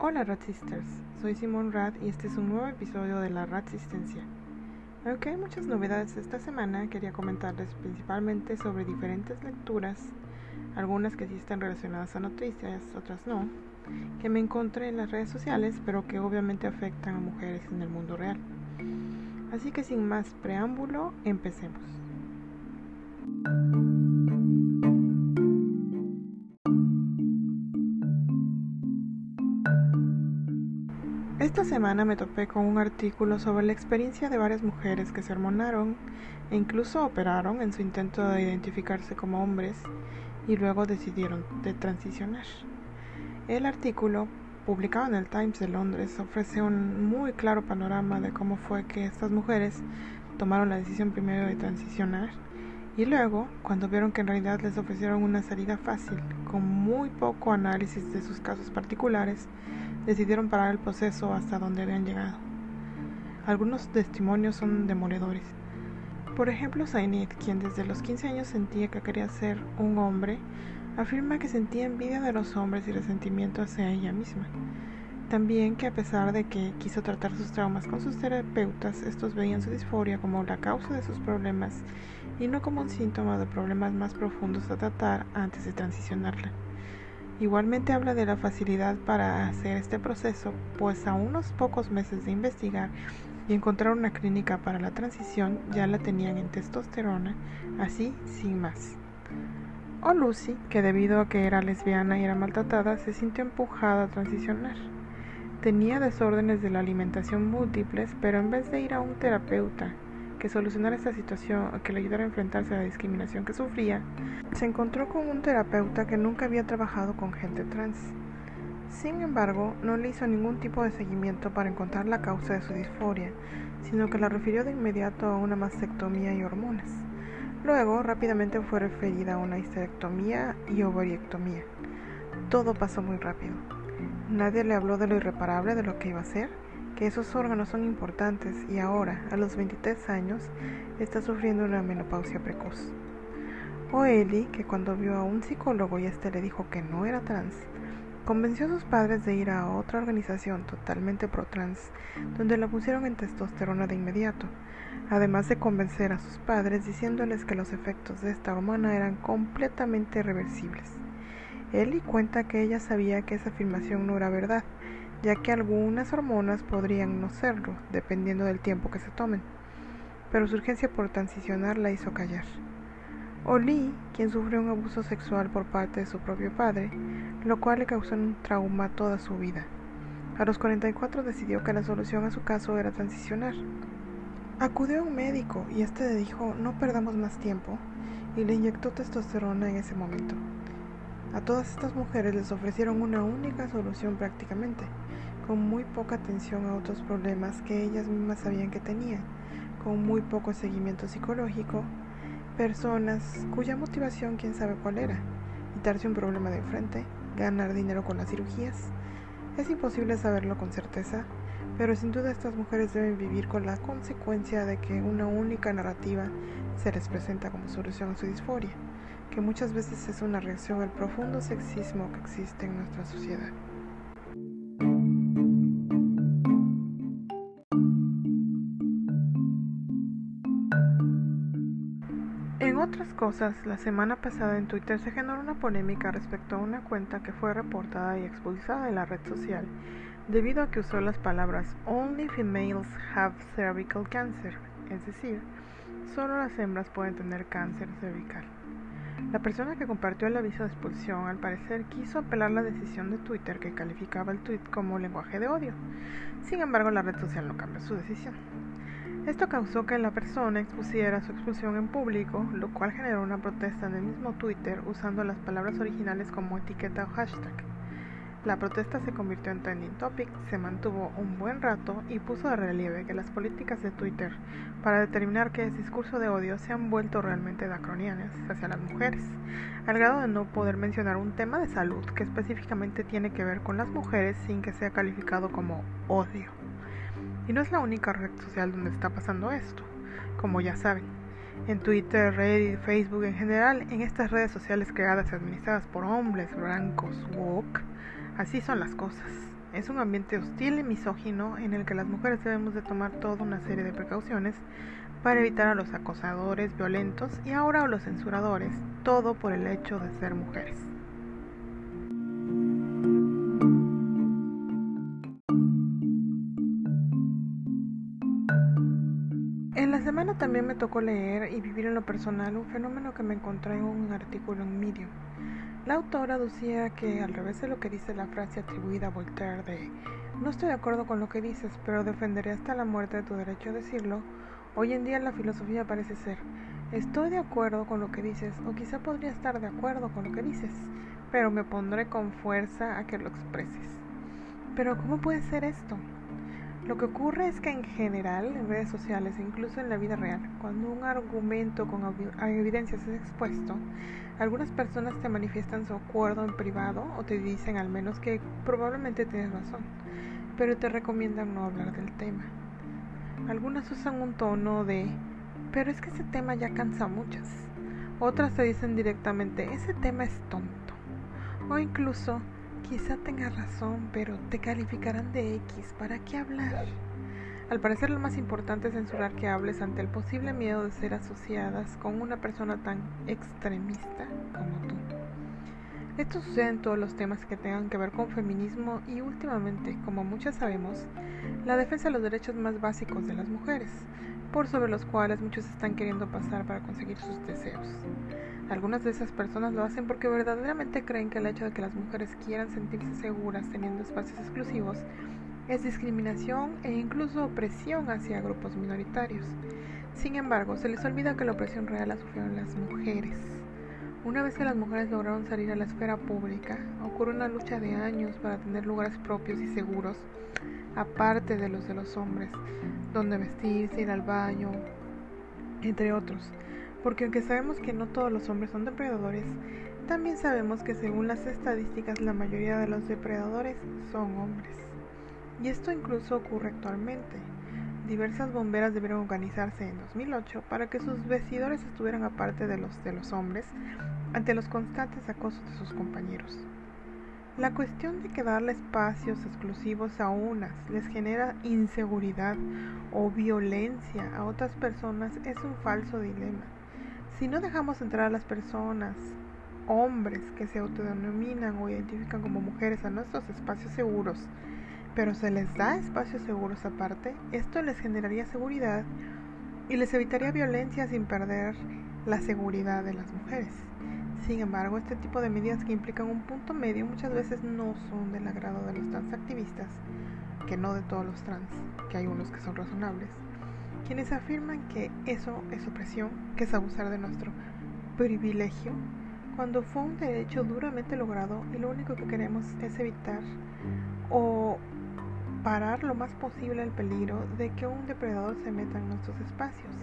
Hola Rat Sisters, soy Simón Rat y este es un nuevo episodio de la Rasistencia. Aunque hay muchas novedades esta semana, quería comentarles principalmente sobre diferentes lecturas, algunas que sí están relacionadas a noticias, otras no, que me encontré en las redes sociales, pero que obviamente afectan a mujeres en el mundo real. Así que sin más preámbulo, empecemos. Esta semana me topé con un artículo sobre la experiencia de varias mujeres que se hormonaron e incluso operaron en su intento de identificarse como hombres y luego decidieron de transicionar. El artículo, publicado en el Times de Londres, ofrece un muy claro panorama de cómo fue que estas mujeres tomaron la decisión primero de transicionar y luego, cuando vieron que en realidad les ofrecieron una salida fácil, con muy poco análisis de sus casos particulares, decidieron parar el proceso hasta donde habían llegado. Algunos testimonios son demoledores. Por ejemplo, Zainid, quien desde los 15 años sentía que quería ser un hombre, afirma que sentía envidia de los hombres y resentimiento hacia ella misma. También que a pesar de que quiso tratar sus traumas con sus terapeutas, estos veían su disforia como la causa de sus problemas y no como un síntoma de problemas más profundos a tratar antes de transicionarla. Igualmente habla de la facilidad para hacer este proceso, pues a unos pocos meses de investigar y encontrar una clínica para la transición ya la tenían en testosterona, así sin más. O Lucy, que debido a que era lesbiana y era maltratada, se sintió empujada a transicionar. Tenía desórdenes de la alimentación múltiples, pero en vez de ir a un terapeuta que solucionara esta situación o que le ayudara a enfrentarse a la discriminación que sufría, se encontró con un terapeuta que nunca había trabajado con gente trans. Sin embargo, no le hizo ningún tipo de seguimiento para encontrar la causa de su disforia, sino que la refirió de inmediato a una mastectomía y hormonas. Luego, rápidamente fue referida a una histerectomía y ovariectomía. Todo pasó muy rápido. Nadie le habló de lo irreparable de lo que iba a hacer, que esos órganos son importantes y ahora, a los 23 años, está sufriendo una menopausia precoz. O Eli, que cuando vio a un psicólogo y este le dijo que no era trans, convenció a sus padres de ir a otra organización totalmente pro-trans, donde la pusieron en testosterona de inmediato, además de convencer a sus padres diciéndoles que los efectos de esta hormona eran completamente reversibles. Ellie cuenta que ella sabía que esa afirmación no era verdad, ya que algunas hormonas podrían no serlo, dependiendo del tiempo que se tomen, pero su urgencia por transicionar la hizo callar. Oli, quien sufrió un abuso sexual por parte de su propio padre, lo cual le causó un trauma toda su vida. A los 44 decidió que la solución a su caso era transicionar. Acudió a un médico y este le dijo no perdamos más tiempo y le inyectó testosterona en ese momento. A todas estas mujeres les ofrecieron una única solución prácticamente, con muy poca atención a otros problemas que ellas mismas sabían que tenían, con muy poco seguimiento psicológico, personas cuya motivación quién sabe cuál era, quitarse un problema de enfrente, ganar dinero con las cirugías. Es imposible saberlo con certeza, pero sin duda estas mujeres deben vivir con la consecuencia de que una única narrativa se les presenta como solución a su disforia, que muchas veces es una reacción al profundo sexismo que existe en nuestra sociedad. En otras cosas, la semana pasada en Twitter se generó una polémica respecto a una cuenta que fue reportada y expulsada de la red social debido a que usó las palabras Only females have cervical cancer, es decir, solo las hembras pueden tener cáncer cervical. La persona que compartió el aviso de expulsión al parecer quiso apelar la decisión de Twitter que calificaba el tweet como lenguaje de odio. Sin embargo, la red social no cambió su decisión. Esto causó que la persona expusiera su expulsión en público, lo cual generó una protesta en el mismo Twitter usando las palabras originales como etiqueta o hashtag. La protesta se convirtió en trending topic, se mantuvo un buen rato y puso de relieve que las políticas de Twitter para determinar qué es discurso de odio se han vuelto realmente draconianas hacia las mujeres, al grado de no poder mencionar un tema de salud que específicamente tiene que ver con las mujeres sin que sea calificado como odio. Y no es la única red social donde está pasando esto, como ya saben. en Twitter, Reddit, Facebook en general, en estas redes sociales creadas y administradas por hombres blancos woke, así son las cosas. Es un ambiente hostil y misógino en el que las mujeres debemos de tomar toda una serie de precauciones para evitar a los acosadores violentos y ahora a los censuradores, todo por el hecho de ser mujeres. En la semana también me tocó leer y vivir en lo personal un fenómeno que me encontré en un artículo en Medium. La autora decía que al revés de lo que dice la frase atribuida a Voltaire de no estoy de acuerdo con lo que dices, pero defenderé hasta la muerte de tu derecho a decirlo, hoy en día la filosofía parece ser estoy de acuerdo con lo que dices o quizá podría estar de acuerdo con lo que dices, pero me pondré con fuerza a que lo expreses. Pero ¿cómo puede ser esto? Lo que ocurre es que en general, en redes sociales e incluso en la vida real, cuando un argumento con evidencias es expuesto, algunas personas te manifiestan su acuerdo en privado o te dicen al menos que probablemente tienes razón, pero te recomiendan no hablar del tema. Algunas usan un tono de, pero es que ese tema ya cansa a muchas. Otras te dicen directamente, ese tema es tonto. O incluso, Quizá tengas razón, pero te calificarán de X. ¿Para qué hablar? Al parecer lo más importante es censurar que hables ante el posible miedo de ser asociadas con una persona tan extremista como tú. Esto sucede en todos los temas que tengan que ver con feminismo y últimamente, como muchos sabemos, la defensa de los derechos más básicos de las mujeres, por sobre los cuales muchos están queriendo pasar para conseguir sus deseos. Algunas de esas personas lo hacen porque verdaderamente creen que el hecho de que las mujeres quieran sentirse seguras teniendo espacios exclusivos es discriminación e incluso opresión hacia grupos minoritarios. Sin embargo, se les olvida que la opresión real la sufrieron las mujeres. Una vez que las mujeres lograron salir a la esfera pública, ocurre una lucha de años para tener lugares propios y seguros, aparte de los de los hombres, donde vestirse, ir al baño, entre otros. Porque aunque sabemos que no todos los hombres son depredadores, también sabemos que según las estadísticas la mayoría de los depredadores son hombres. Y esto incluso ocurre actualmente. Diversas bomberas debieron organizarse en 2008 para que sus vestidores estuvieran aparte de los de los hombres ante los constantes acosos de sus compañeros. La cuestión de que darle espacios exclusivos a unas les genera inseguridad o violencia a otras personas es un falso dilema. Si no dejamos entrar a las personas, hombres que se autodenominan o identifican como mujeres a nuestros espacios seguros, pero se les da espacios seguros aparte, esto les generaría seguridad y les evitaría violencia sin perder la seguridad de las mujeres. Sin embargo, este tipo de medidas que implican un punto medio muchas veces no son del agrado de los transactivistas, que no de todos los trans, que hay unos que son razonables quienes afirman que eso es opresión, que es abusar de nuestro privilegio, cuando fue un derecho duramente logrado y lo único que queremos es evitar o parar lo más posible el peligro de que un depredador se meta en nuestros espacios,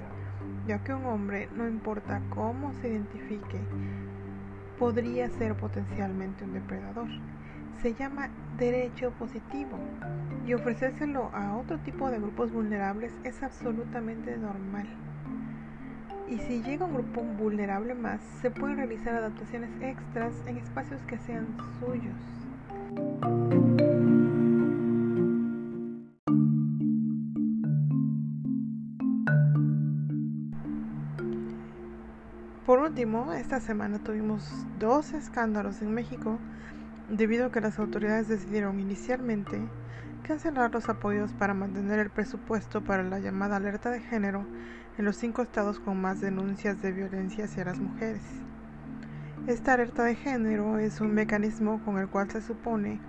ya que un hombre, no importa cómo se identifique, podría ser potencialmente un depredador se llama derecho positivo y ofrecérselo a otro tipo de grupos vulnerables es absolutamente normal. Y si llega un grupo vulnerable más, se pueden realizar adaptaciones extras en espacios que sean suyos. Último, esta semana tuvimos dos escándalos en México debido a que las autoridades decidieron inicialmente cancelar los apoyos para mantener el presupuesto para la llamada alerta de género en los cinco estados con más denuncias de violencia hacia las mujeres. Esta alerta de género es un mecanismo con el cual se supone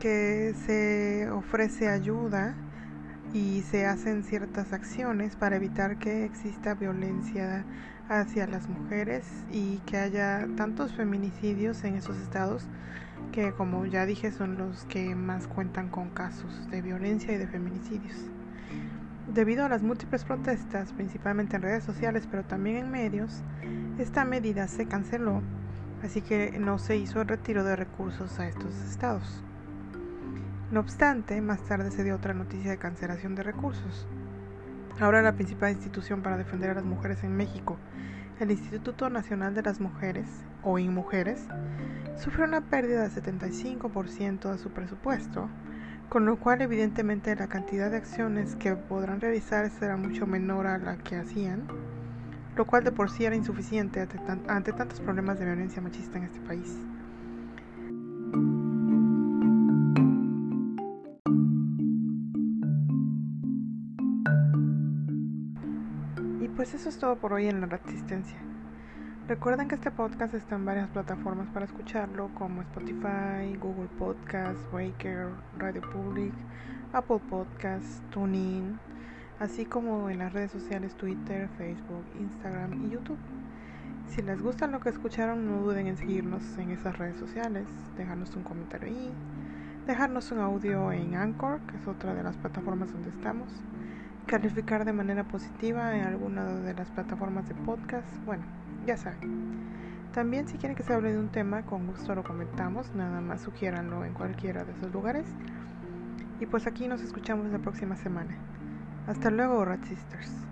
que se ofrece ayuda y se hacen ciertas acciones para evitar que exista violencia hacia las mujeres y que haya tantos feminicidios en esos estados que como ya dije son los que más cuentan con casos de violencia y de feminicidios. Debido a las múltiples protestas, principalmente en redes sociales, pero también en medios, esta medida se canceló, así que no se hizo el retiro de recursos a estos estados. No obstante, más tarde se dio otra noticia de cancelación de recursos. Ahora la principal institución para defender a las mujeres en México, el Instituto Nacional de las Mujeres, o INMujeres, sufre una pérdida del 75% de su presupuesto, con lo cual evidentemente la cantidad de acciones que podrán realizar será mucho menor a la que hacían, lo cual de por sí era insuficiente ante, ante tantos problemas de violencia machista en este país. Pues eso es todo por hoy en la resistencia. Recuerden que este podcast está en varias plataformas para escucharlo como Spotify, Google Podcast, Breaker, Radio Public, Apple Podcast, TuneIn, así como en las redes sociales Twitter, Facebook, Instagram y YouTube. Si les gusta lo que escucharon, no duden en seguirnos en esas redes sociales, dejarnos un comentario ahí, dejarnos un audio en Anchor, que es otra de las plataformas donde estamos calificar de manera positiva en alguna de las plataformas de podcast, bueno, ya saben. También si quieren que se hable de un tema, con gusto lo comentamos, nada más sugiéranlo en cualquiera de esos lugares. Y pues aquí nos escuchamos la próxima semana. Hasta luego, Rat Sisters.